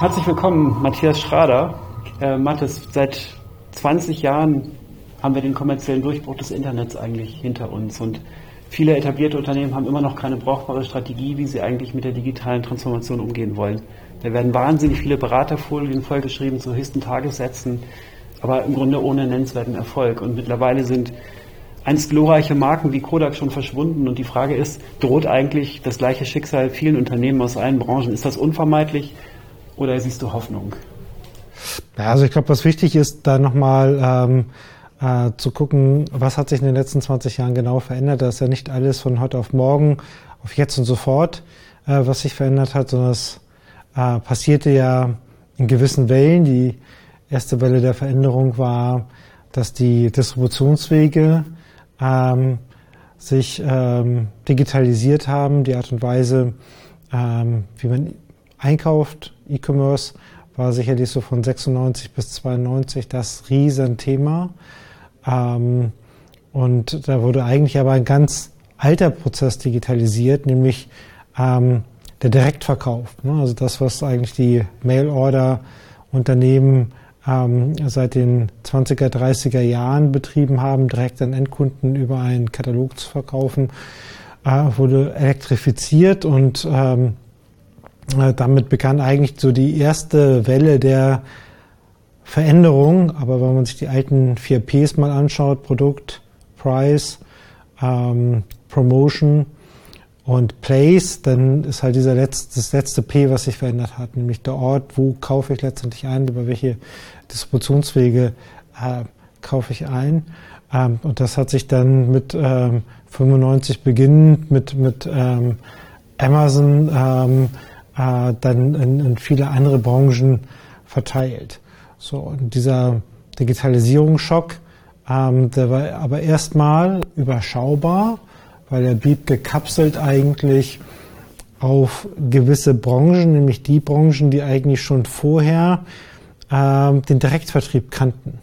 Herzlich willkommen, Matthias Schrader. Äh, Mathis, seit 20 Jahren haben wir den kommerziellen Durchbruch des Internets eigentlich hinter uns und viele etablierte Unternehmen haben immer noch keine brauchbare Strategie, wie sie eigentlich mit der digitalen Transformation umgehen wollen. Da werden wahnsinnig viele Beraterfolien vollgeschrieben zu höchsten Tagessätzen, aber im Grunde ohne nennenswerten Erfolg. Und mittlerweile sind einst glorreiche Marken wie Kodak schon verschwunden. Und die Frage ist, droht eigentlich das gleiche Schicksal vielen Unternehmen aus allen Branchen? Ist das unvermeidlich? Oder siehst du Hoffnung? Ja, also ich glaube, was wichtig ist, da nochmal ähm, äh, zu gucken, was hat sich in den letzten 20 Jahren genau verändert. Da ist ja nicht alles von heute auf morgen, auf jetzt und sofort, äh, was sich verändert hat, sondern es äh, passierte ja in gewissen Wellen. Die erste Welle der Veränderung war, dass die Distributionswege ähm, sich ähm, digitalisiert haben, die Art und Weise, ähm, wie man einkauft, E-Commerce war sicherlich so von 96 bis 92 das Riesenthema. Ähm, und da wurde eigentlich aber ein ganz alter Prozess digitalisiert, nämlich ähm, der Direktverkauf. Ne? Also das, was eigentlich die Mail-Order-Unternehmen ähm, seit den 20er, 30er Jahren betrieben haben, direkt an Endkunden über einen Katalog zu verkaufen, äh, wurde elektrifiziert und ähm, äh, damit begann eigentlich so die erste Welle der Veränderung. Aber wenn man sich die alten 4 Ps mal anschaut, Produkt, Price, ähm, Promotion und Place, dann ist halt dieser letzte, das letzte P, was sich verändert hat, nämlich der Ort, wo kaufe ich letztendlich ein, über welche Distributionswege äh, kaufe ich ein. Ähm, und das hat sich dann mit ähm, 95 beginnend mit, mit ähm, Amazon ähm, äh, dann in, in viele andere Branchen verteilt. So, und dieser Digitalisierungsschock, ähm, der war aber erstmal überschaubar, weil er blieb gekapselt eigentlich auf gewisse Branchen, nämlich die Branchen, die eigentlich schon vorher ähm, den Direktvertrieb kannten.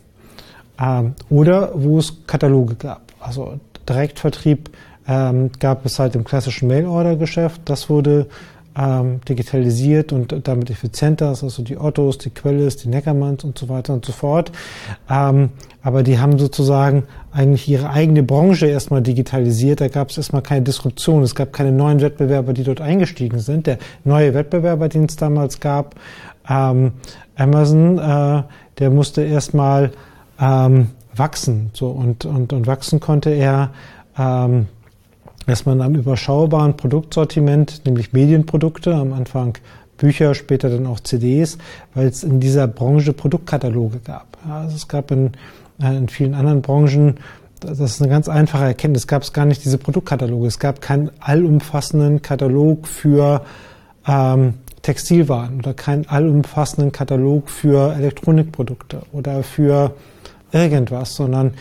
Ähm, oder wo es Kataloge gab. Also Direktvertrieb ähm, gab es halt im klassischen Mail-Order-Geschäft. Das wurde ähm, digitalisiert und damit effizienter ist, also die Ottos, die Quelles, die Neckermanns und so weiter und so fort. Ähm, aber die haben sozusagen eigentlich ihre eigene Branche erstmal digitalisiert. Da gab es erstmal keine Disruption. Es gab keine neuen Wettbewerber, die dort eingestiegen sind. Der neue Wettbewerber, den es damals gab, ähm, Amazon, äh, der musste erstmal ähm, wachsen. So und, und, und wachsen konnte er ähm, erstmal in einem überschaubaren Produktsortiment, nämlich Medienprodukte, am Anfang Bücher, später dann auch CDs, weil es in dieser Branche Produktkataloge gab. Also es gab in, äh, in vielen anderen Branchen, das ist eine ganz einfache Erkenntnis, gab es gar nicht diese Produktkataloge. Es gab keinen allumfassenden Katalog für ähm, Textilwaren oder keinen allumfassenden Katalog für Elektronikprodukte oder für irgendwas, sondern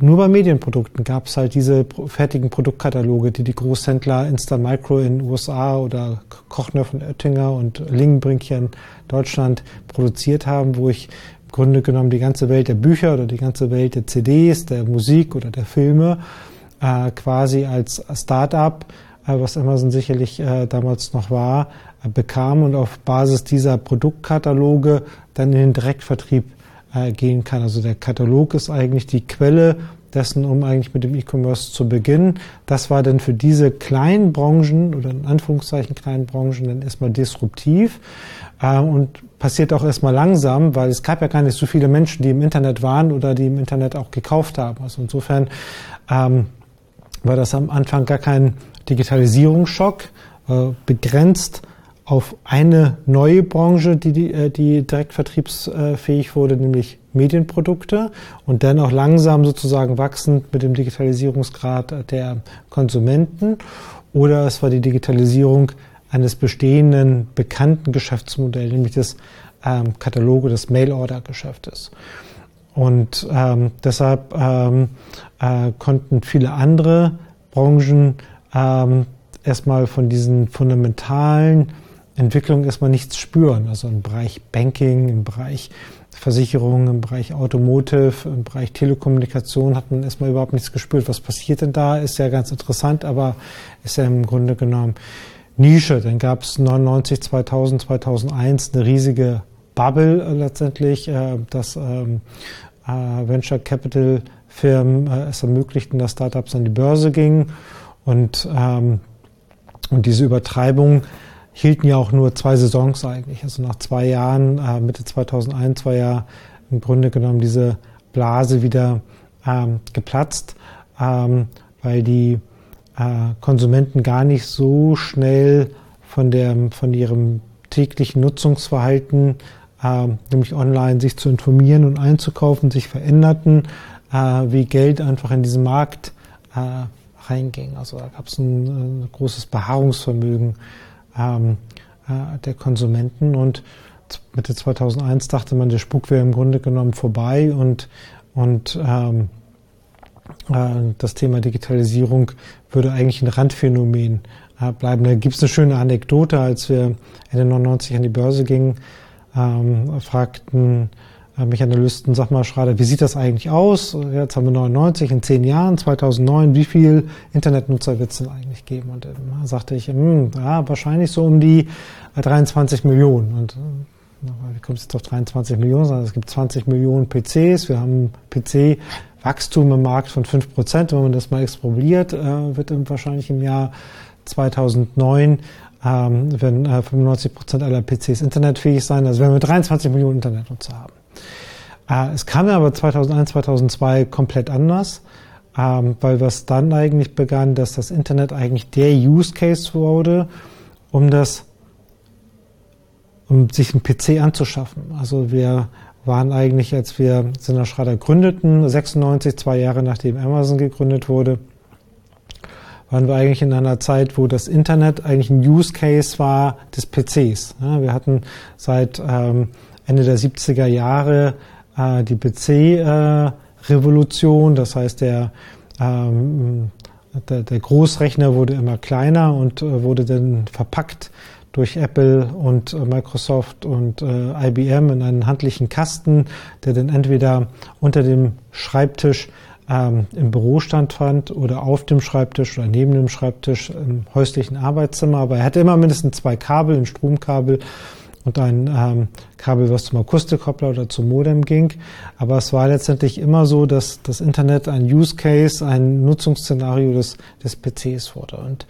nur bei Medienprodukten gab es halt diese fertigen Produktkataloge, die die Großhändler Instamicro in den USA oder Kochner von Oettinger und Lingenbrink hier in Deutschland produziert haben, wo ich im Grunde genommen die ganze Welt der Bücher oder die ganze Welt der CDs, der Musik oder der Filme äh, quasi als Start-up, äh, was Amazon sicherlich äh, damals noch war, äh, bekam und auf Basis dieser Produktkataloge dann in den Direktvertrieb äh, gehen kann. Also der Katalog ist eigentlich die Quelle dessen, um eigentlich mit dem E-Commerce zu beginnen. Das war dann für diese kleinen Branchen oder in Anführungszeichen kleinen Branchen dann erstmal disruptiv äh, und passiert auch erstmal langsam, weil es gab ja gar nicht so viele Menschen, die im Internet waren oder die im Internet auch gekauft haben. Also insofern ähm, war das am Anfang gar kein Digitalisierungsschock, äh, begrenzt auf eine neue Branche, die, die, äh, die direkt vertriebsfähig wurde, nämlich Medienprodukte und dann auch langsam sozusagen wachsend mit dem Digitalisierungsgrad der Konsumenten. Oder es war die Digitalisierung eines bestehenden bekannten Geschäftsmodells, nämlich des ähm, Kataloge des Mail-Order-Geschäftes. Und ähm, deshalb ähm, äh, konnten viele andere Branchen ähm, erstmal von diesen fundamentalen Entwicklung erstmal nichts spüren. Also im Bereich Banking, im Bereich Versicherung, im Bereich Automotive, im Bereich Telekommunikation hat man erstmal überhaupt nichts gespürt. Was passiert denn da? Ist ja ganz interessant, aber ist ja im Grunde genommen Nische. Dann gab es 99, 2000, 2001 eine riesige Bubble äh, letztendlich, äh, dass ähm, äh, Venture Capital Firmen es ermöglichten, dass Startups an die Börse gingen und ähm, und diese Übertreibung hielten ja auch nur zwei Saisons eigentlich. Also nach zwei Jahren, äh, Mitte 2001 war ja im Grunde genommen diese Blase wieder ähm, geplatzt, ähm, weil die äh, Konsumenten gar nicht so schnell von, der, von ihrem täglichen Nutzungsverhalten, äh, nämlich online sich zu informieren und einzukaufen, sich veränderten, äh, wie Geld einfach in diesen Markt äh, reinging. Also da gab es ein, ein, großes Beharrungsvermögen ähm, äh, der Konsumenten. Und Mitte 2001 dachte man, der Spuk wäre im Grunde genommen vorbei. Und, und ähm, äh, das Thema Digitalisierung würde eigentlich ein Randphänomen äh, bleiben. Da gibt es eine schöne Anekdote, als wir Ende 99 an die Börse gingen, ähm, fragten mich Analysten, sag mal, Schrader, wie sieht das eigentlich aus? Jetzt haben wir 99, in zehn Jahren, 2009, wie viel Internetnutzer wird es denn eigentlich geben? Und dann sagte ich, hm, ja, wahrscheinlich so um die 23 Millionen. Und wie kommt es jetzt auf 23 Millionen? Es gibt 20 Millionen PCs, wir haben PC Wachstum im Markt von 5 Prozent. Wenn man das mal exprobiert, äh, wird wahrscheinlich im Jahr 2009 ähm, werden äh, 95 Prozent aller PCs internetfähig sein. Also werden wir 23 Millionen Internetnutzer haben. Äh, es kam aber 2001, 2002 komplett anders, ähm, weil was dann eigentlich begann, dass das Internet eigentlich der Use Case wurde, um das, um sich einen PC anzuschaffen. Also wir waren eigentlich, als wir Sinner Schrader gründeten, 96, zwei Jahre nachdem Amazon gegründet wurde, waren wir eigentlich in einer Zeit, wo das Internet eigentlich ein Use Case war des PCs. Wir hatten seit ähm, Ende der 70er Jahre äh, die PC-Revolution, äh, das heißt der, ähm, der, der, Großrechner wurde immer kleiner und äh, wurde dann verpackt durch Apple und äh, Microsoft und äh, IBM in einen handlichen Kasten, der dann entweder unter dem Schreibtisch ähm, im Büro fand oder auf dem Schreibtisch oder neben dem Schreibtisch im häuslichen Arbeitszimmer. Aber er hatte immer mindestens zwei Kabel, ein Stromkabel und ein ähm, Kabel, was zum Akustikkoppler oder zum Modem ging. Aber es war letztendlich immer so, dass das Internet ein Use Case, ein Nutzungsszenario des, des PCs wurde. Und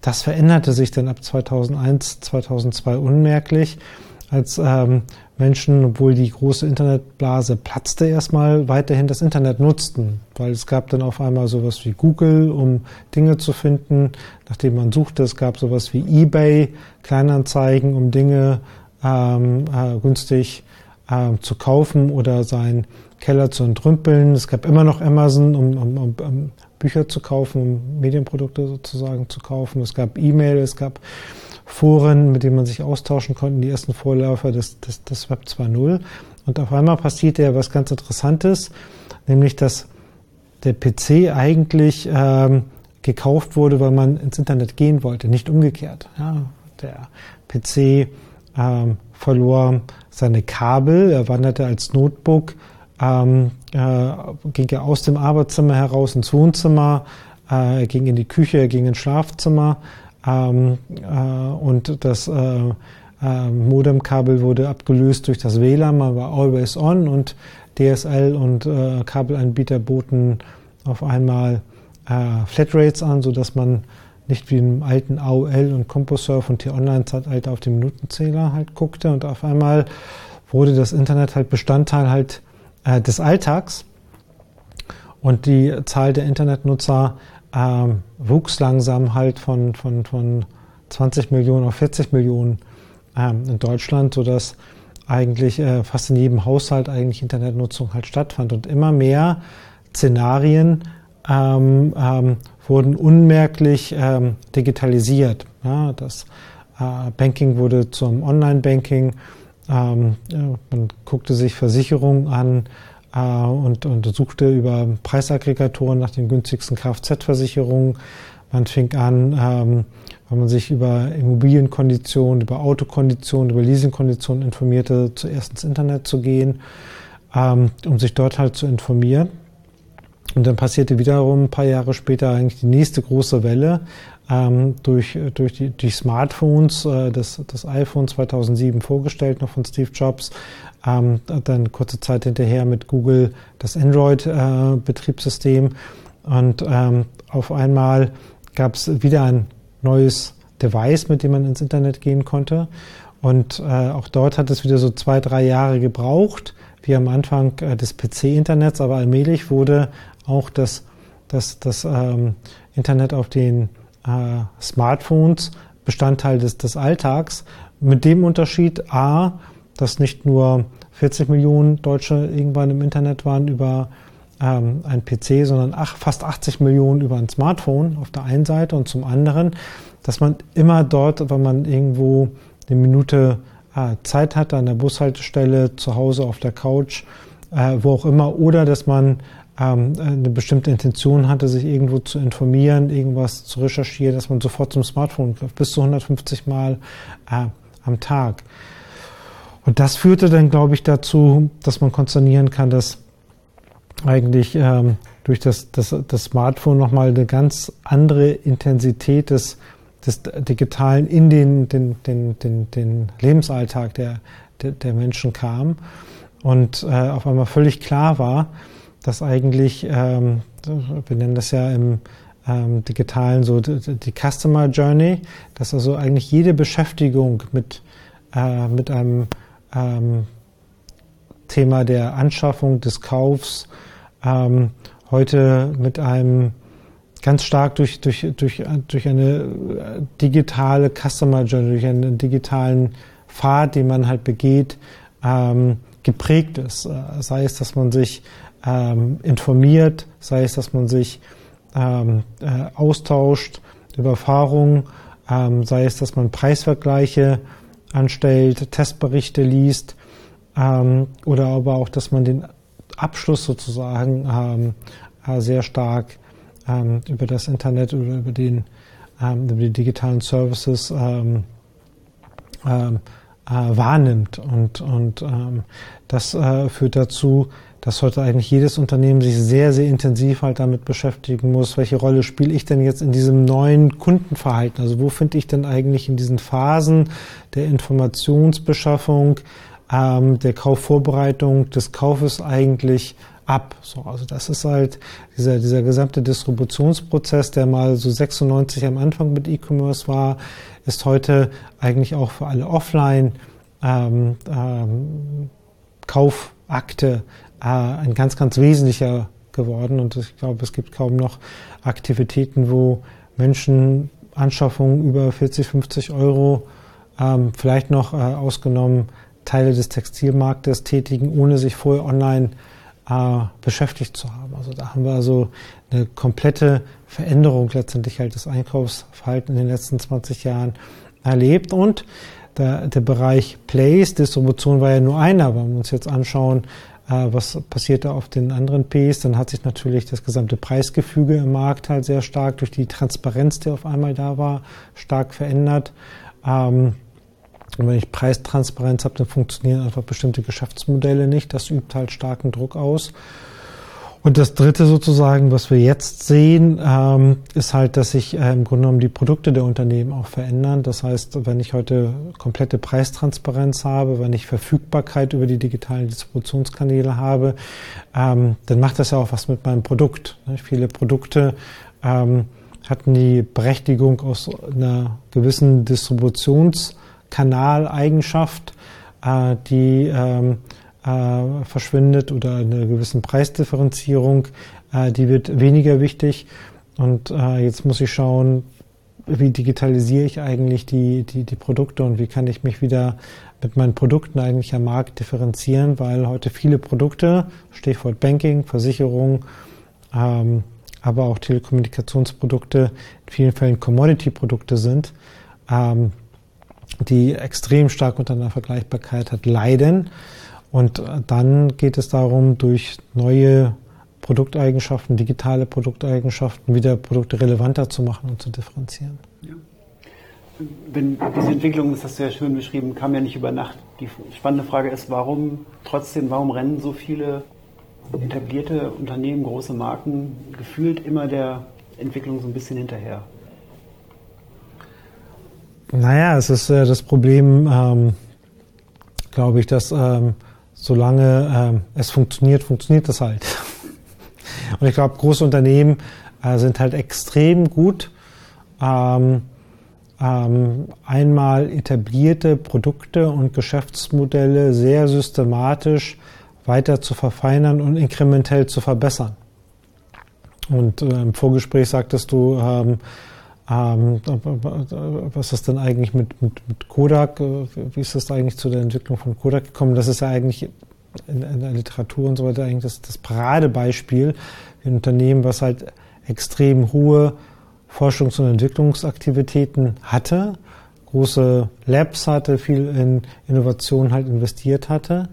das veränderte sich dann ab 2001, 2002 unmerklich, als ähm, Menschen, obwohl die große Internetblase platzte, erstmal weiterhin das Internet nutzten, weil es gab dann auf einmal sowas wie Google, um Dinge zu finden, nachdem man suchte. Es gab sowas wie eBay, Kleinanzeigen, um Dinge ähm, äh, günstig äh, zu kaufen oder seinen Keller zu entrümpeln. Es gab immer noch Amazon, um, um, um, um Bücher zu kaufen, um Medienprodukte sozusagen zu kaufen. Es gab E-Mail, es gab Foren, mit denen man sich austauschen konnte, die ersten Vorläufer des, des, des Web 2.0. Und auf einmal passierte ja was ganz Interessantes, nämlich dass der PC eigentlich ähm, gekauft wurde, weil man ins Internet gehen wollte, nicht umgekehrt. Ja, der PC ähm, verlor seine Kabel, er wanderte als Notebook ähm, äh, ging er aus dem Arbeitszimmer heraus ins Wohnzimmer, äh, er ging in die Küche, er ging ins Schlafzimmer. Ähm, äh, und das äh, äh, Modemkabel wurde abgelöst durch das WLAN, man war always on und DSL und äh, Kabelanbieter boten auf einmal Flatrates an, sodass man nicht wie im alten AOL und CompoServe und T-Online-Zeitalter auf den Minutenzähler halt guckte und auf einmal wurde das Internet halt Bestandteil halt äh, des Alltags. Und die Zahl der Internetnutzer äh, wuchs langsam halt von, von, von 20 Millionen auf 40 Millionen ähm, in Deutschland, sodass eigentlich äh, fast in jedem Haushalt eigentlich Internetnutzung halt stattfand. Und immer mehr Szenarien ähm, ähm, wurden unmerklich ähm, digitalisiert. Ja, das äh, Banking wurde zum Online-Banking ähm, man guckte sich Versicherungen an äh, und, und suchte über Preisaggregatoren nach den günstigsten Kfz-Versicherungen. Man fing an, ähm, wenn man sich über Immobilienkonditionen, über Autokonditionen, über Leasingkonditionen informierte, zuerst ins Internet zu gehen, ähm, um sich dort halt zu informieren. Und dann passierte wiederum ein paar Jahre später eigentlich die nächste große Welle, ähm, durch, durch die, die Smartphones, äh, das, das iPhone 2007 vorgestellt, noch von Steve Jobs. Ähm, dann kurze Zeit hinterher mit Google das Android-Betriebssystem. Äh, und ähm, auf einmal gab es wieder ein neues Device, mit dem man ins Internet gehen konnte. Und äh, auch dort hat es wieder so zwei, drei Jahre gebraucht, wie am Anfang äh, des PC-Internets, aber allmählich wurde auch das, das, das ähm, Internet auf den äh, Smartphones Bestandteil des, des Alltags, mit dem Unterschied A, dass nicht nur 40 Millionen Deutsche irgendwann im Internet waren über ähm, ein PC, sondern ach, fast 80 Millionen über ein Smartphone auf der einen Seite und zum anderen, dass man immer dort, wenn man irgendwo eine Minute äh, Zeit hat, an der Bushaltestelle, zu Hause auf der Couch, äh, wo auch immer, oder dass man ähm, eine bestimmte Intention hatte, sich irgendwo zu informieren, irgendwas zu recherchieren, dass man sofort zum Smartphone griff, bis zu 150 Mal äh, am Tag. Und das führte dann, glaube ich, dazu, dass man konsternieren kann, dass eigentlich ähm, durch das, das, das Smartphone nochmal eine ganz andere Intensität des, des Digitalen in den, den, den, den, den Lebensalltag der, der, der Menschen kam und äh, auf einmal völlig klar war, dass eigentlich, ähm, wir nennen das ja im ähm, digitalen so die, die Customer Journey, dass also eigentlich jede Beschäftigung mit, äh, mit einem ähm, Thema der Anschaffung, des Kaufs, ähm, heute mit einem ganz stark durch, durch, durch, durch eine digitale Customer Journey, durch einen digitalen Pfad, den man halt begeht, ähm, geprägt ist. Äh, sei es, dass man sich ähm, informiert, sei es, dass man sich ähm, äh, austauscht über Erfahrungen, ähm, sei es, dass man Preisvergleiche anstellt, Testberichte liest ähm, oder aber auch, dass man den Abschluss sozusagen ähm, äh, sehr stark ähm, über das Internet oder über, den, ähm, über die digitalen Services ähm, ähm, äh, wahrnimmt. Und, und ähm, das äh, führt dazu, dass heute eigentlich jedes Unternehmen sich sehr, sehr intensiv halt damit beschäftigen muss, welche Rolle spiele ich denn jetzt in diesem neuen Kundenverhalten? Also wo finde ich denn eigentlich in diesen Phasen der Informationsbeschaffung, ähm, der Kaufvorbereitung, des Kaufes eigentlich ab. So, also das ist halt dieser, dieser gesamte Distributionsprozess, der mal so 96 am Anfang mit E-Commerce war, ist heute eigentlich auch für alle Offline ähm, ähm, Kaufakte ein ganz, ganz wesentlicher geworden. Und ich glaube, es gibt kaum noch Aktivitäten, wo Menschen Anschaffungen über 40, 50 Euro, ähm, vielleicht noch äh, ausgenommen Teile des Textilmarktes tätigen, ohne sich vorher online äh, beschäftigt zu haben. Also da haben wir also eine komplette Veränderung letztendlich halt des Einkaufsverhaltens in den letzten 20 Jahren erlebt. Und der, der Bereich Place, Distribution war ja nur einer. Wenn wir uns jetzt anschauen, äh, was passiert da auf den anderen Ps, dann hat sich natürlich das gesamte Preisgefüge im Markt halt sehr stark durch die Transparenz, die auf einmal da war, stark verändert. Ähm, und wenn ich Preistransparenz habe, dann funktionieren einfach bestimmte Geschäftsmodelle nicht. Das übt halt starken Druck aus. Und das Dritte sozusagen, was wir jetzt sehen, ähm, ist halt, dass sich äh, im Grunde genommen die Produkte der Unternehmen auch verändern. Das heißt, wenn ich heute komplette Preistransparenz habe, wenn ich Verfügbarkeit über die digitalen Distributionskanäle habe, ähm, dann macht das ja auch was mit meinem Produkt. Ne? Viele Produkte ähm, hatten die Berechtigung aus einer gewissen Distributionskanaleigenschaft, äh, die ähm, äh, verschwindet oder eine gewissen Preisdifferenzierung, äh, die wird weniger wichtig. Und äh, jetzt muss ich schauen, wie digitalisiere ich eigentlich die, die, die Produkte und wie kann ich mich wieder mit meinen Produkten eigentlich am Markt differenzieren, weil heute viele Produkte, Stichwort Banking, Versicherung, ähm, aber auch Telekommunikationsprodukte, in vielen Fällen Commodity-Produkte sind, ähm, die extrem stark unter einer Vergleichbarkeit hat, leiden. Und äh, dann geht es darum, durch neue Produkteigenschaften, digitale Produkteigenschaften wieder Produkte relevanter zu machen und zu differenzieren. Ja. Wenn diese Entwicklung, das hast du ja schön beschrieben, kam ja nicht über Nacht. Die spannende Frage ist, warum trotzdem, warum rennen so viele etablierte Unternehmen, große Marken gefühlt immer der Entwicklung so ein bisschen hinterher? Naja, es ist äh, das Problem, ähm, glaube ich, dass ähm, solange ähm, es funktioniert, funktioniert das halt. Und ich glaube, große Unternehmen äh, sind halt extrem gut, ähm, ähm, einmal etablierte Produkte und Geschäftsmodelle sehr systematisch weiter zu verfeinern und inkrementell zu verbessern. Und äh, im Vorgespräch sagtest du, ähm, ähm, was ist denn eigentlich mit, mit, mit, Kodak? Wie ist das eigentlich zu der Entwicklung von Kodak gekommen? Das ist ja eigentlich in, in der Literatur und so weiter eigentlich das, das Paradebeispiel ein Unternehmen, was halt extrem hohe Forschungs- und Entwicklungsaktivitäten hatte, große Labs hatte, viel in Innovation halt investiert hatte,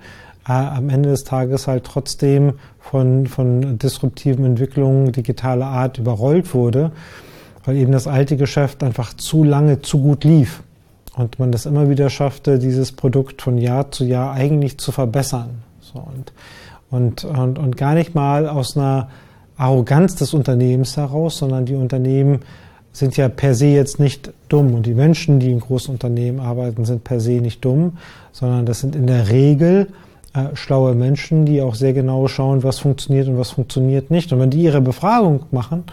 äh, am Ende des Tages halt trotzdem von, von disruptiven Entwicklungen digitaler Art überrollt wurde, weil eben das alte Geschäft einfach zu lange zu gut lief und man das immer wieder schaffte, dieses Produkt von Jahr zu Jahr eigentlich zu verbessern. So, und, und, und, und gar nicht mal aus einer Arroganz des Unternehmens heraus, sondern die Unternehmen sind ja per se jetzt nicht dumm und die Menschen, die in großen Unternehmen arbeiten, sind per se nicht dumm, sondern das sind in der Regel äh, schlaue Menschen, die auch sehr genau schauen, was funktioniert und was funktioniert nicht. Und wenn die ihre Befragung machen,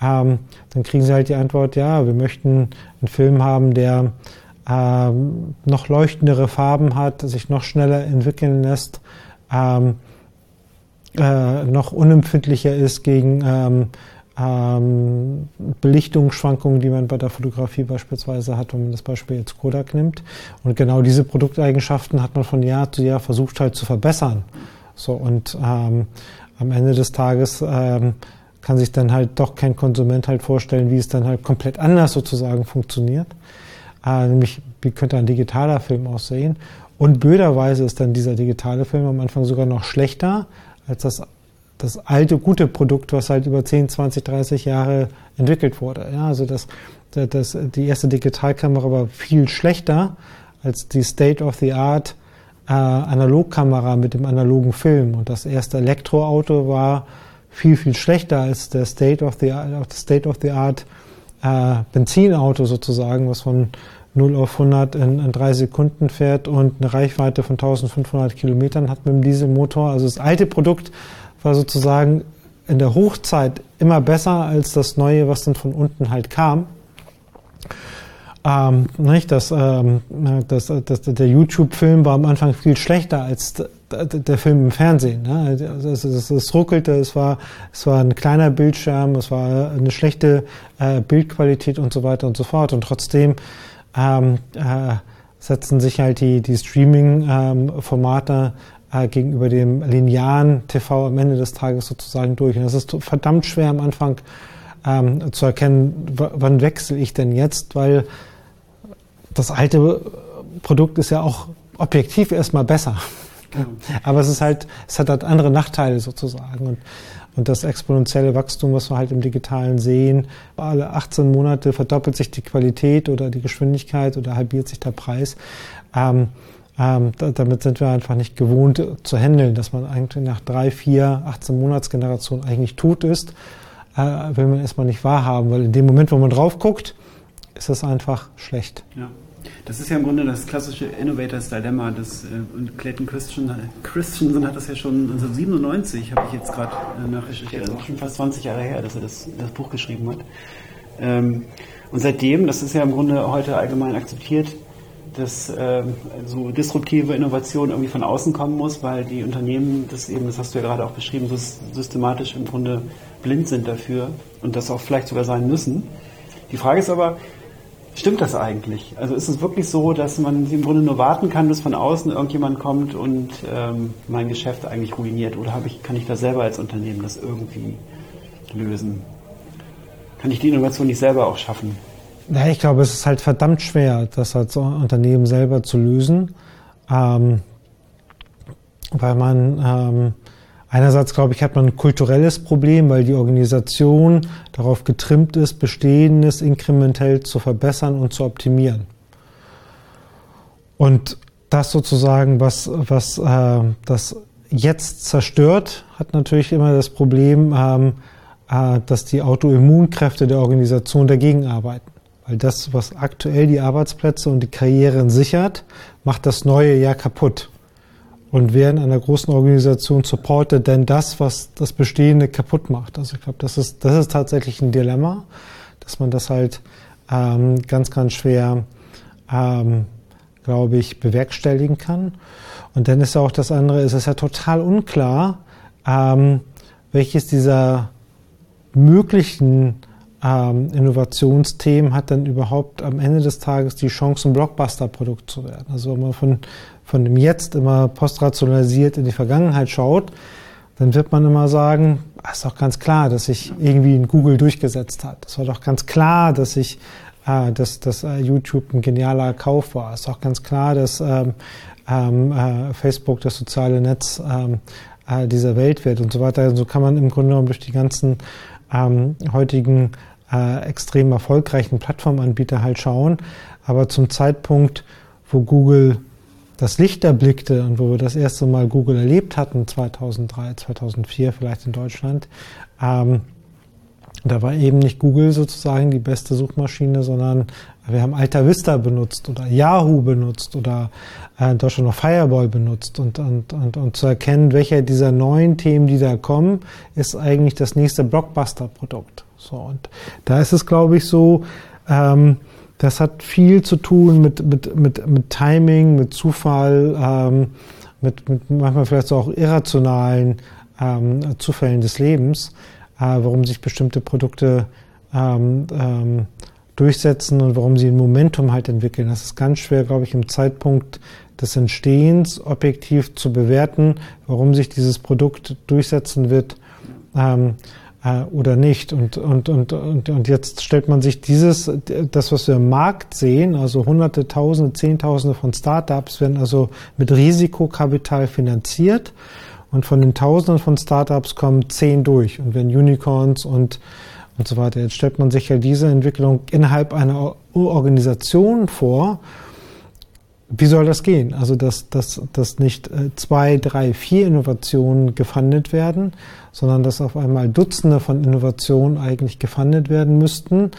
ähm, dann kriegen sie halt die Antwort, ja, wir möchten einen Film haben, der ähm, noch leuchtendere Farben hat, sich noch schneller entwickeln lässt, ähm, äh, noch unempfindlicher ist gegen ähm, ähm, Belichtungsschwankungen, die man bei der Fotografie beispielsweise hat, wenn man das Beispiel jetzt Kodak nimmt. Und genau diese Produkteigenschaften hat man von Jahr zu Jahr versucht halt zu verbessern. So und ähm, am Ende des Tages ähm, kann sich dann halt doch kein Konsument halt vorstellen, wie es dann halt komplett anders sozusagen funktioniert. Äh, nämlich, wie könnte ein digitaler Film aussehen? Und blöderweise ist dann dieser digitale Film am Anfang sogar noch schlechter als das, das alte, gute Produkt, was halt über 10, 20, 30 Jahre entwickelt wurde. Ja, also das, das, die erste Digitalkamera war viel schlechter als die State-of-the-Art äh, Analogkamera mit dem analogen Film. Und das erste Elektroauto war viel, viel schlechter als der State-of-the-Art State of the Art, äh, Benzinauto sozusagen, was von 0 auf 100 in, in drei Sekunden fährt und eine Reichweite von 1500 Kilometern hat mit dem Dieselmotor. Also das alte Produkt war sozusagen in der Hochzeit immer besser als das neue, was dann von unten halt kam. Ähm, nicht? Das, ähm, das, das, der YouTube-Film war am Anfang viel schlechter als der Film im Fernsehen. Ne? Es, es, es, ruckelte, es war, es war ein kleiner Bildschirm, es war eine schlechte äh, Bildqualität und so weiter und so fort. Und trotzdem ähm, äh, setzen sich halt die, die Streaming-Formate ähm, äh, gegenüber dem linearen TV am Ende des Tages sozusagen durch. Und es ist verdammt schwer am Anfang ähm, zu erkennen, wann wechsle ich denn jetzt, weil das alte Produkt ist ja auch objektiv erstmal besser. Genau. Aber es ist halt, es hat halt andere Nachteile sozusagen. Und und das exponentielle Wachstum, was wir halt im Digitalen sehen, alle 18 Monate verdoppelt sich die Qualität oder die Geschwindigkeit oder halbiert sich der Preis. Ähm, ähm, damit sind wir einfach nicht gewohnt zu handeln, dass man eigentlich nach drei, vier, 18 Monatsgenerationen eigentlich tot ist, äh, will man erstmal nicht wahrhaben, weil in dem Moment, wo man drauf guckt, ist es einfach schlecht. Ja. Das ist ja im Grunde das klassische Innovators Dilemma. Das, äh, und Clayton Christian, Christensen hat das ja schon 1997, habe ich jetzt gerade äh, nachrecherchiert, also schon fast 20 Jahre her, dass er das, das Buch geschrieben hat. Ähm, und seitdem, das ist ja im Grunde heute allgemein akzeptiert, dass ähm, so disruptive Innovation irgendwie von außen kommen muss, weil die Unternehmen, das eben, das hast du ja gerade auch beschrieben, systematisch im Grunde blind sind dafür und das auch vielleicht sogar sein müssen. Die Frage ist aber, Stimmt das eigentlich? Also ist es wirklich so, dass man im Grunde nur warten kann, bis von außen irgendjemand kommt und ähm, mein Geschäft eigentlich ruiniert? Oder ich, kann ich da selber als Unternehmen das irgendwie lösen? Kann ich die Innovation nicht selber auch schaffen? Ja, ich glaube, es ist halt verdammt schwer, das als Unternehmen selber zu lösen, ähm, weil man ähm, Einerseits, glaube ich, hat man ein kulturelles Problem, weil die Organisation darauf getrimmt ist, Bestehendes inkrementell zu verbessern und zu optimieren. Und das sozusagen, was, was äh, das jetzt zerstört, hat natürlich immer das Problem, ähm, äh, dass die Autoimmunkräfte der Organisation dagegen arbeiten. Weil das, was aktuell die Arbeitsplätze und die Karrieren sichert, macht das neue ja kaputt. Und wer in einer großen Organisation supportet denn das, was das Bestehende kaputt macht? Also ich glaube, das ist, das ist tatsächlich ein Dilemma, dass man das halt ähm, ganz, ganz schwer, ähm, glaube ich, bewerkstelligen kann. Und dann ist ja auch das andere, es ist ja total unklar, ähm, welches dieser möglichen ähm, Innovationsthemen hat dann überhaupt am Ende des Tages die Chance, ein Blockbuster-Produkt zu werden. Also wenn man von, von dem Jetzt immer postrationalisiert in die Vergangenheit schaut, dann wird man immer sagen, ah, ist doch ganz klar, dass sich irgendwie in Google durchgesetzt hat. Es war doch ganz klar, dass sich äh, dass, dass äh, YouTube ein genialer Kauf war. Es ist auch ganz klar, dass ähm, ähm, äh, Facebook das soziale Netz ähm, äh, dieser Welt wird und so weiter. So kann man im Grunde genommen durch die ganzen ähm, heutigen äh, extrem erfolgreichen Plattformanbieter halt schauen. Aber zum Zeitpunkt, wo Google das Licht erblickte und wo wir das erste Mal Google erlebt hatten, 2003, 2004 vielleicht in Deutschland, ähm, da war eben nicht Google sozusagen die beste Suchmaschine, sondern wir haben Alta Vista benutzt oder Yahoo benutzt oder äh, in Deutschland noch Fireball benutzt und, und, und, und zu erkennen, welcher dieser neuen Themen, die da kommen, ist eigentlich das nächste Blockbuster-Produkt. So, und da ist es, glaube ich, so, ähm, das hat viel zu tun mit, mit, mit, mit Timing, mit Zufall, ähm, mit, mit manchmal vielleicht so auch irrationalen ähm, Zufällen des Lebens, äh, warum sich bestimmte Produkte ähm, ähm, durchsetzen und warum sie ein Momentum halt entwickeln. Das ist ganz schwer, glaube ich, im Zeitpunkt des Entstehens objektiv zu bewerten, warum sich dieses Produkt durchsetzen wird. Ähm, äh, oder nicht. Und, und, und, und, und jetzt stellt man sich dieses, das, was wir im Markt sehen, also hunderte, tausende, zehntausende von Startups werden also mit Risikokapital finanziert. Und von den Tausenden von Startups kommen zehn durch und werden Unicorns und, und so weiter. Jetzt stellt man sich ja diese Entwicklung innerhalb einer Organisation vor. Wie soll das gehen? Also, dass, dass, dass nicht äh, zwei, drei, vier Innovationen gefundet werden, sondern dass auf einmal Dutzende von Innovationen eigentlich gefundet werden müssten,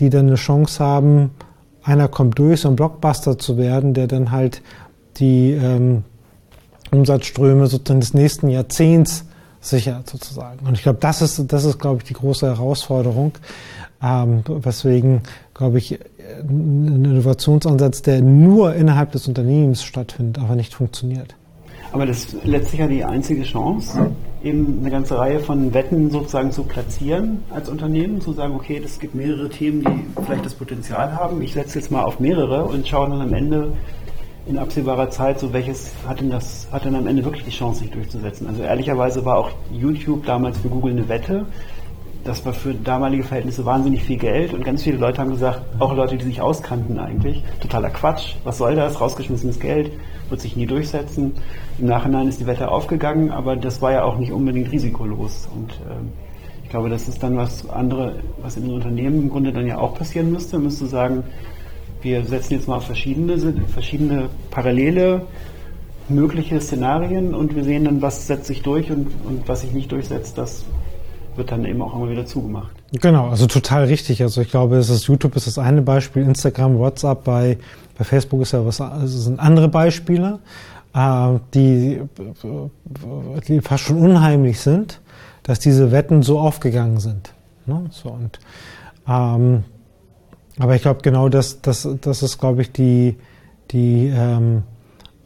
die dann eine Chance haben, einer kommt durch, so ein Blockbuster zu werden, der dann halt die ähm, Umsatzströme sozusagen des nächsten Jahrzehnts sichert sozusagen. Und ich glaube, das ist, das ist, glaube ich, die große Herausforderung, ähm, weswegen, glaube ich, ein Innovationsansatz, der nur innerhalb des Unternehmens stattfindet, aber nicht funktioniert. Aber das ist letztlich ja die einzige Chance, eben eine ganze Reihe von Wetten sozusagen zu platzieren als Unternehmen, zu sagen, okay, es gibt mehrere Themen, die vielleicht das Potenzial haben. Ich setze jetzt mal auf mehrere und schaue dann am Ende in absehbarer Zeit, so welches hat denn das, hat denn am Ende wirklich die Chance, sich durchzusetzen. Also ehrlicherweise war auch YouTube damals für Google eine Wette. Das war für damalige Verhältnisse wahnsinnig viel Geld und ganz viele Leute haben gesagt, auch Leute, die sich auskannten eigentlich, totaler Quatsch, was soll das, rausgeschmissenes Geld, wird sich nie durchsetzen. Im Nachhinein ist die Wette aufgegangen, aber das war ja auch nicht unbedingt risikolos. Und ähm, ich glaube, das ist dann was andere, was in den Unternehmen im Grunde dann ja auch passieren müsste. Müsste sagen, wir setzen jetzt mal verschiedene, verschiedene parallele mögliche Szenarien und wir sehen dann, was setzt sich durch und, und was sich nicht durchsetzt, das wird dann eben auch immer wieder zugemacht. Genau, also total richtig. Also ich glaube, es ist YouTube ist das eine Beispiel, Instagram, WhatsApp, bei, bei Facebook ist ja was, also sind andere Beispiele, äh, die, die fast schon unheimlich sind, dass diese Wetten so aufgegangen sind. Ne? So und ähm, aber ich glaube, genau das, das, das ist, glaube ich, die, die ähm,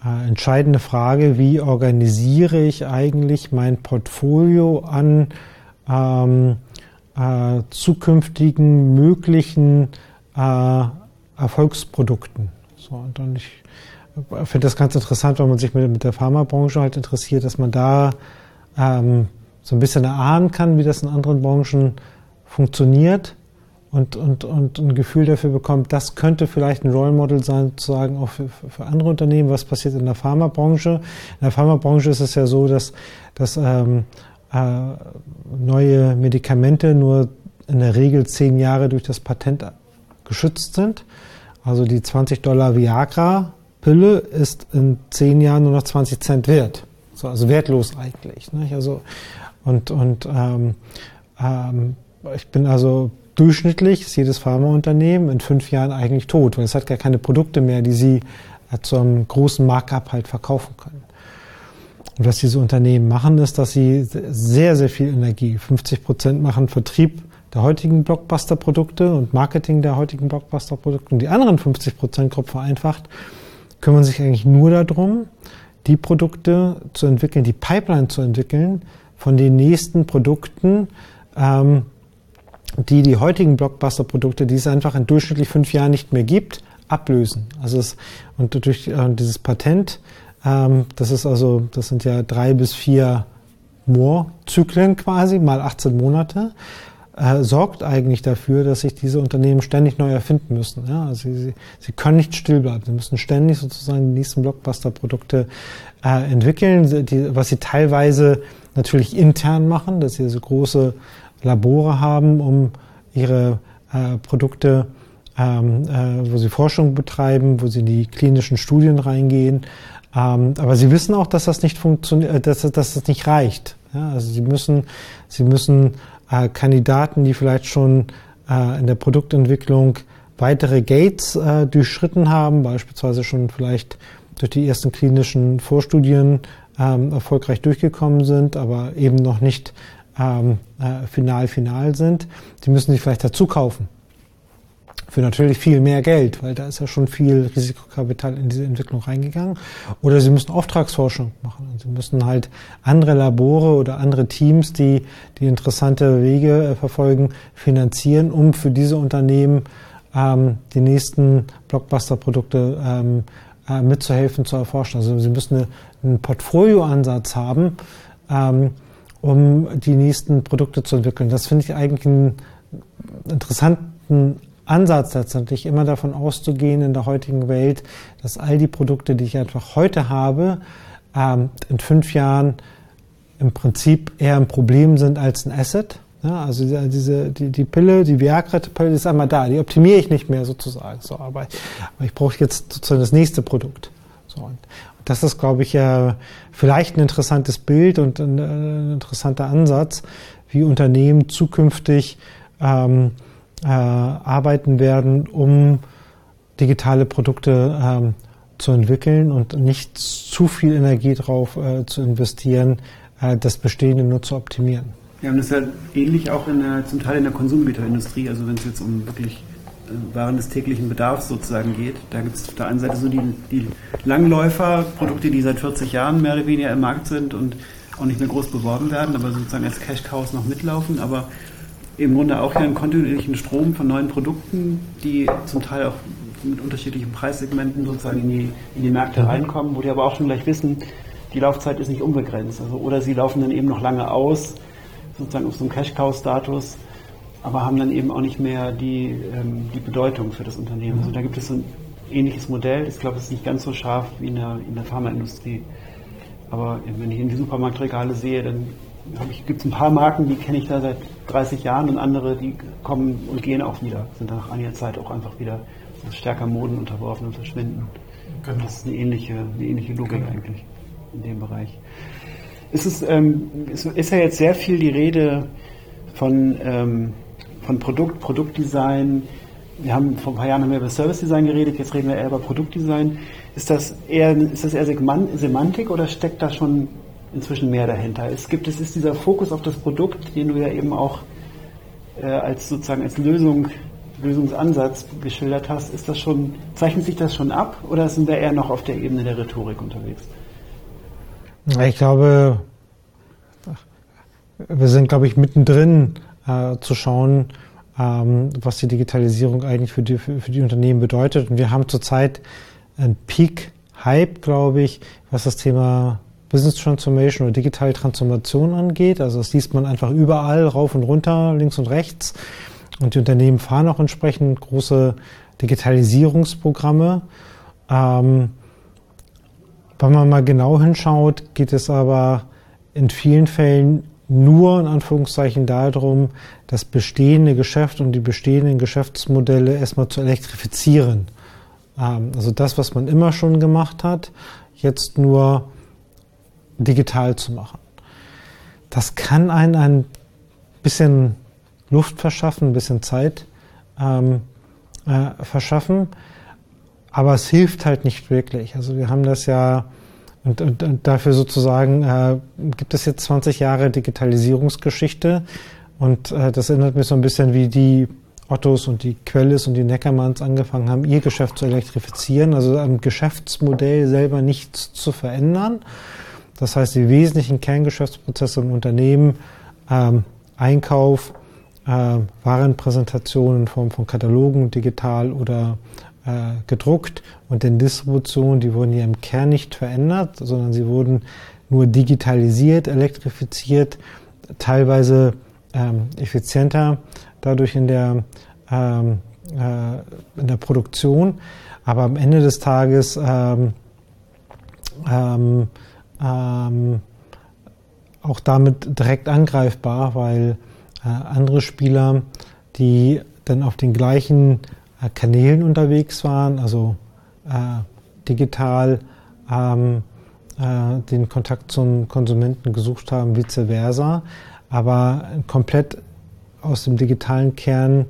äh, entscheidende Frage, wie organisiere ich eigentlich mein Portfolio an ähm, äh, zukünftigen möglichen äh, Erfolgsprodukten. So, und dann ich finde das ganz interessant, wenn man sich mit, mit der Pharmabranche halt interessiert, dass man da ähm, so ein bisschen erahnen kann, wie das in anderen Branchen funktioniert und, und, und ein Gefühl dafür bekommt, das könnte vielleicht ein Role Model sein, sozusagen auch für, für andere Unternehmen, was passiert in der Pharmabranche. In der Pharmabranche ist es ja so, dass, dass ähm, äh, neue Medikamente nur in der Regel zehn Jahre durch das Patent geschützt sind. Also die 20 Dollar Viagra-Pille ist in zehn Jahren nur noch 20 Cent wert. So, also wertlos eigentlich. Nicht? Also, und und ähm, ähm, ich bin also durchschnittlich ist jedes Pharmaunternehmen in fünf Jahren eigentlich tot, weil es hat gar keine Produkte mehr, die sie äh, zu einem großen Markup halt verkaufen können. Und was diese Unternehmen machen, ist, dass sie sehr, sehr viel Energie, 50 Prozent machen Vertrieb der heutigen Blockbuster-Produkte und Marketing der heutigen Blockbuster-Produkte und die anderen 50 Prozent, grob vereinfacht, kümmern sich eigentlich nur darum, die Produkte zu entwickeln, die Pipeline zu entwickeln von den nächsten Produkten, ähm, die die heutigen Blockbuster-Produkte, die es einfach in durchschnittlich fünf Jahren nicht mehr gibt, ablösen. Also es, und durch äh, dieses Patent, das ist also, das sind ja drei bis vier Moore-Zyklen quasi, mal 18 Monate, äh, sorgt eigentlich dafür, dass sich diese Unternehmen ständig neu erfinden müssen. Ja? Also sie, sie können nicht still bleiben. Sie müssen ständig sozusagen die nächsten Blockbuster-Produkte äh, entwickeln, die, was sie teilweise natürlich intern machen, dass sie so große Labore haben, um ihre äh, Produkte, ähm, äh, wo sie Forschung betreiben, wo sie in die klinischen Studien reingehen. Ähm, aber sie wissen auch, dass das nicht funktioniert, äh, dass, dass das nicht reicht. Ja, also sie müssen, sie müssen äh, Kandidaten, die vielleicht schon äh, in der Produktentwicklung weitere Gates äh, durchschritten haben, beispielsweise schon vielleicht durch die ersten klinischen Vorstudien ähm, erfolgreich durchgekommen sind, aber eben noch nicht ähm, äh, final final sind, die müssen sich vielleicht dazu kaufen. Für natürlich viel mehr Geld, weil da ist ja schon viel Risikokapital in diese Entwicklung reingegangen. Oder sie müssen Auftragsforschung machen. Und sie müssen halt andere Labore oder andere Teams, die, die interessante Wege äh, verfolgen, finanzieren, um für diese Unternehmen ähm, die nächsten Blockbuster-Produkte ähm, äh, mitzuhelfen, zu erforschen. Also sie müssen eine, einen Portfolioansatz haben, ähm, um die nächsten Produkte zu entwickeln. Das finde ich eigentlich einen interessanten Ansatz letztendlich, immer davon auszugehen in der heutigen Welt, dass all die Produkte, die ich einfach heute habe, ähm, in fünf Jahren im Prinzip eher ein Problem sind als ein Asset. Also diese, die, die Pille, die Viagra-Pille ist einmal da, die optimiere ich nicht mehr sozusagen. So, aber, aber ich brauche jetzt sozusagen das nächste Produkt. So, und das ist, glaube ich, vielleicht ein interessantes Bild und ein, ein interessanter Ansatz, wie Unternehmen zukünftig ähm, äh, arbeiten werden, um digitale Produkte ähm, zu entwickeln und nicht zu viel Energie darauf äh, zu investieren, äh, das Bestehende nur zu optimieren. Ja, und das ist ja ähnlich auch in der, zum Teil in der Konsumgüterindustrie, also wenn es jetzt um wirklich äh, Waren des täglichen Bedarfs sozusagen geht. Da gibt es auf der einen Seite so die, die Langläufer, Produkte, die seit 40 Jahren mehr oder weniger im Markt sind und auch nicht mehr groß beworben werden, aber sozusagen als Cash Cows noch mitlaufen, aber im Grunde auch einen kontinuierlichen Strom von neuen Produkten, die zum Teil auch mit unterschiedlichen Preissegmenten sozusagen in die, in die Märkte mhm. reinkommen, wo die aber auch schon gleich wissen, die Laufzeit ist nicht unbegrenzt. Also, oder sie laufen dann eben noch lange aus, sozusagen auf so einem Cash-Cow-Status, aber haben dann eben auch nicht mehr die, ähm, die Bedeutung für das Unternehmen. Also da gibt es so ein ähnliches Modell. Ich glaube, es ist nicht ganz so scharf wie in der, in der Pharmaindustrie. Aber wenn ich in die Supermarktregale sehe, dann gibt es ein paar Marken, die kenne ich da seit 30 Jahren und andere, die kommen und gehen auch wieder, sind nach einiger Zeit auch einfach wieder stärker Moden unterworfen und verschwinden. Genau. Das ist eine ähnliche, eine ähnliche Logik genau. eigentlich in dem Bereich. Es ist, ähm, es ist ja jetzt sehr viel die Rede von, ähm, von Produkt, Produktdesign. Wir haben vor ein paar Jahren haben wir über Service Design geredet, jetzt reden wir eher über Produktdesign. Ist das eher, ist das eher Semantik oder steckt da schon inzwischen mehr dahinter. Es gibt, es ist dieser Fokus auf das Produkt, den du ja eben auch äh, als sozusagen als Lösung, Lösungsansatz geschildert hast. Ist das schon, zeichnet sich das schon ab oder sind wir eher noch auf der Ebene der Rhetorik unterwegs? Ich glaube, wir sind, glaube ich, mittendrin äh, zu schauen, ähm, was die Digitalisierung eigentlich für die, für, für die Unternehmen bedeutet. Und wir haben zurzeit einen Peak-Hype, glaube ich, was das Thema Business Transformation oder digitale Transformation angeht. Also das liest man einfach überall, rauf und runter, links und rechts. Und die Unternehmen fahren auch entsprechend große Digitalisierungsprogramme. Ähm, wenn man mal genau hinschaut, geht es aber in vielen Fällen nur in Anführungszeichen darum, das bestehende Geschäft und die bestehenden Geschäftsmodelle erstmal zu elektrifizieren. Ähm, also das, was man immer schon gemacht hat, jetzt nur digital zu machen. Das kann einen ein bisschen Luft verschaffen, ein bisschen Zeit ähm, äh, verschaffen. Aber es hilft halt nicht wirklich. Also wir haben das ja und, und, und dafür sozusagen äh, gibt es jetzt 20 Jahre Digitalisierungsgeschichte und äh, das erinnert mich so ein bisschen wie die Ottos und die Quellis und die Neckermanns angefangen haben, ihr Geschäft zu elektrifizieren, also am Geschäftsmodell selber nichts zu verändern. Das heißt, die wesentlichen Kerngeschäftsprozesse im Unternehmen, ähm, Einkauf, äh, Warenpräsentation in Form von Katalogen, digital oder äh, gedruckt und den Distributionen, die wurden ja im Kern nicht verändert, sondern sie wurden nur digitalisiert, elektrifiziert, teilweise ähm, effizienter dadurch in der, ähm, äh, in der Produktion. Aber am Ende des Tages ähm, ähm, auch damit direkt angreifbar, weil äh, andere Spieler, die dann auf den gleichen äh, Kanälen unterwegs waren, also äh, digital ähm, äh, den Kontakt zum Konsumenten gesucht haben, vice versa, aber komplett aus dem digitalen Kern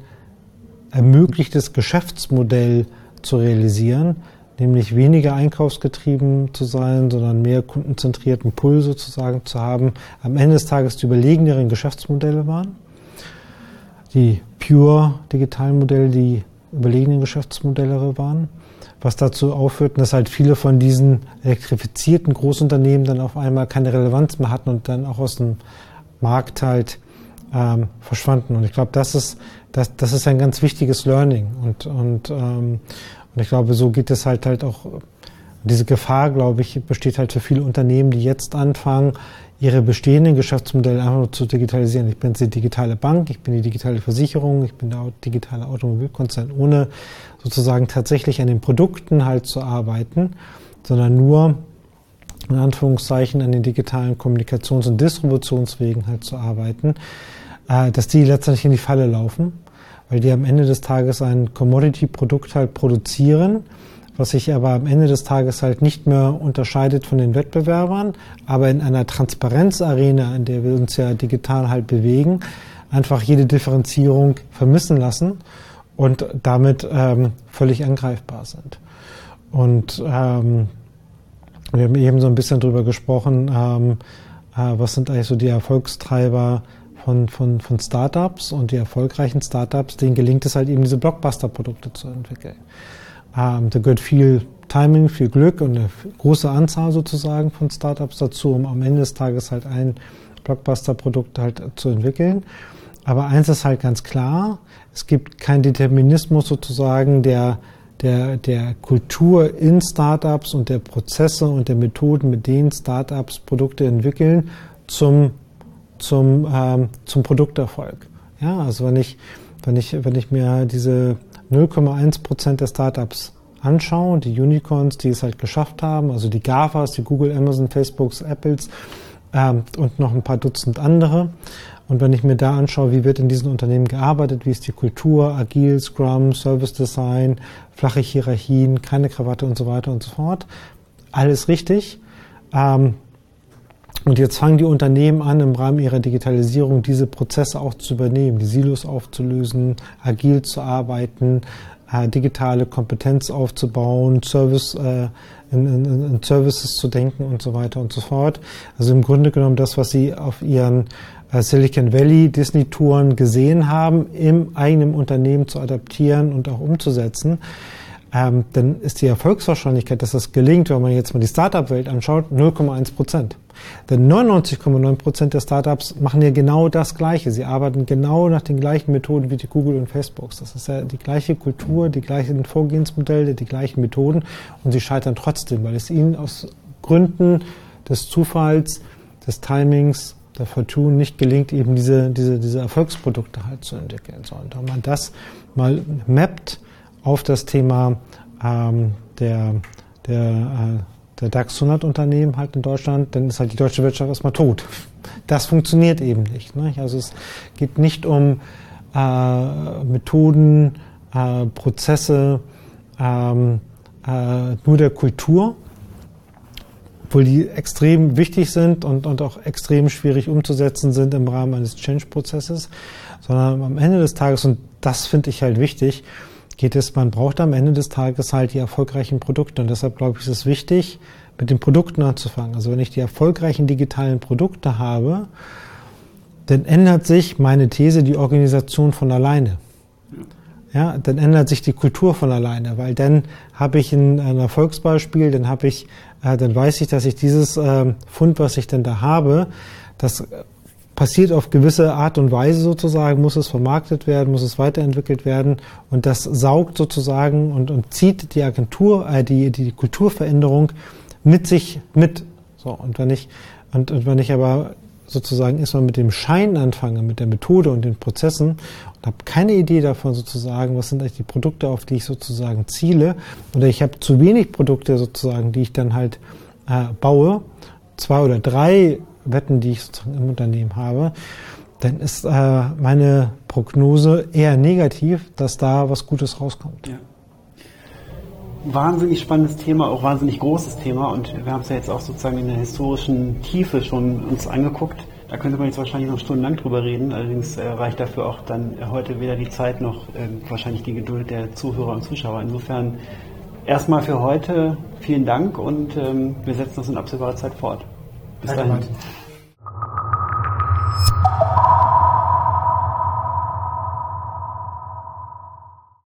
ermöglichtes Geschäftsmodell zu realisieren, nämlich weniger einkaufsgetrieben zu sein, sondern mehr kundenzentrierten Pull sozusagen zu haben, am Ende des Tages die überlegeneren Geschäftsmodelle waren. Die pure digitalen Modelle, die überlegenen Geschäftsmodelle waren, was dazu aufführte, dass halt viele von diesen elektrifizierten Großunternehmen dann auf einmal keine Relevanz mehr hatten und dann auch aus dem Markt halt ähm, verschwanden. Und ich glaube, das ist, das, das ist ein ganz wichtiges Learning. Und, und, ähm, und ich glaube, so geht es halt halt auch, diese Gefahr, glaube ich, besteht halt für viele Unternehmen, die jetzt anfangen, ihre bestehenden Geschäftsmodelle einfach nur zu digitalisieren. Ich bin die digitale Bank, ich bin die digitale Versicherung, ich bin der digitale Automobilkonzern, ohne sozusagen tatsächlich an den Produkten halt zu arbeiten, sondern nur in Anführungszeichen an den digitalen Kommunikations- und Distributionswegen halt zu arbeiten, äh, dass die letztendlich in die Falle laufen, weil die am Ende des Tages ein Commodity-Produkt halt produzieren, was sich aber am Ende des Tages halt nicht mehr unterscheidet von den Wettbewerbern, aber in einer Transparenzarena, in der wir uns ja digital halt bewegen, einfach jede Differenzierung vermissen lassen und damit ähm, völlig angreifbar sind. Und ähm, wir haben eben so ein bisschen drüber gesprochen, ähm, äh, was sind eigentlich so die Erfolgstreiber von, von, von Startups und die erfolgreichen Startups, denen gelingt es halt eben diese Blockbuster-Produkte zu entwickeln. Ähm, da gehört viel Timing, viel Glück und eine große Anzahl sozusagen von Startups dazu, um am Ende des Tages halt ein Blockbuster-Produkt halt zu entwickeln. Aber eins ist halt ganz klar, es gibt keinen Determinismus sozusagen der, der, der Kultur in Startups und der Prozesse und der Methoden, mit denen Startups Produkte entwickeln, zum, zum, ähm, zum Produkterfolg. Ja, also wenn ich, wenn ich, wenn ich mir diese 0,1 Prozent der Startups anschaue, die Unicorns, die es halt geschafft haben, also die GAFAs, die Google, Amazon, Facebooks, Apples ähm, und noch ein paar Dutzend andere. Und wenn ich mir da anschaue, wie wird in diesen Unternehmen gearbeitet, wie ist die Kultur, agil, Scrum, Service Design, flache Hierarchien, keine Krawatte und so weiter und so fort, alles richtig. Ähm, und jetzt fangen die Unternehmen an, im Rahmen ihrer Digitalisierung diese Prozesse auch zu übernehmen, die Silos aufzulösen, agil zu arbeiten, äh, digitale Kompetenz aufzubauen, Service, äh, in, in, in, Services zu denken und so weiter und so fort. Also im Grunde genommen das, was sie auf ihren äh, Silicon Valley Disney Touren gesehen haben, im eigenen Unternehmen zu adaptieren und auch umzusetzen ähm, dann ist die Erfolgswahrscheinlichkeit, dass das gelingt, wenn man jetzt mal die Startup-Welt anschaut, 0,1 Prozent. Denn 99,9 Prozent der Startups machen ja genau das Gleiche. Sie arbeiten genau nach den gleichen Methoden wie die Google und Facebooks. Das ist ja die gleiche Kultur, die gleichen Vorgehensmodelle, die gleichen Methoden und sie scheitern trotzdem, weil es ihnen aus Gründen des Zufalls, des Timings, der Fortune nicht gelingt, eben diese, diese, diese Erfolgsprodukte halt zu entwickeln. So, und wenn man das mal mappt, auf das Thema ähm, der, der, äh, der DAX 100 Unternehmen halt in Deutschland, dann ist halt die deutsche Wirtschaft erstmal tot. Das funktioniert eben nicht. Ne? Also es geht nicht um äh, Methoden, äh, Prozesse, ähm, äh, nur der Kultur, obwohl die extrem wichtig sind und, und auch extrem schwierig umzusetzen sind im Rahmen eines Change-Prozesses, sondern am Ende des Tages, und das finde ich halt wichtig, geht es, man braucht am Ende des Tages halt die erfolgreichen Produkte. Und deshalb glaube ich, ist es wichtig, mit den Produkten anzufangen. Also wenn ich die erfolgreichen digitalen Produkte habe, dann ändert sich meine These die Organisation von alleine. Ja, dann ändert sich die Kultur von alleine, weil dann habe ich ein, ein Erfolgsbeispiel, dann habe ich, äh, dann weiß ich, dass ich dieses äh, Fund, was ich denn da habe, das passiert auf gewisse Art und Weise sozusagen, muss es vermarktet werden, muss es weiterentwickelt werden und das saugt sozusagen und, und zieht die Agentur, äh, die, die Kulturveränderung mit sich mit. So, und wenn ich, und, und wenn ich aber sozusagen erstmal mit dem Schein anfange, mit der Methode und den Prozessen und habe keine Idee davon sozusagen, was sind eigentlich die Produkte, auf die ich sozusagen ziele, oder ich habe zu wenig Produkte sozusagen, die ich dann halt äh, baue, zwei oder drei Wetten, die ich sozusagen im Unternehmen habe, dann ist äh, meine Prognose eher negativ, dass da was Gutes rauskommt. Ja. Wahnsinnig spannendes Thema, auch wahnsinnig großes Thema und wir haben es ja jetzt auch sozusagen in der historischen Tiefe schon uns angeguckt. Da könnte man jetzt wahrscheinlich noch stundenlang drüber reden, allerdings äh, reicht dafür auch dann heute weder die Zeit noch äh, wahrscheinlich die Geduld der Zuhörer und Zuschauer. Insofern erstmal für heute vielen Dank und ähm, wir setzen uns in absehbarer Zeit fort. Bis dahin.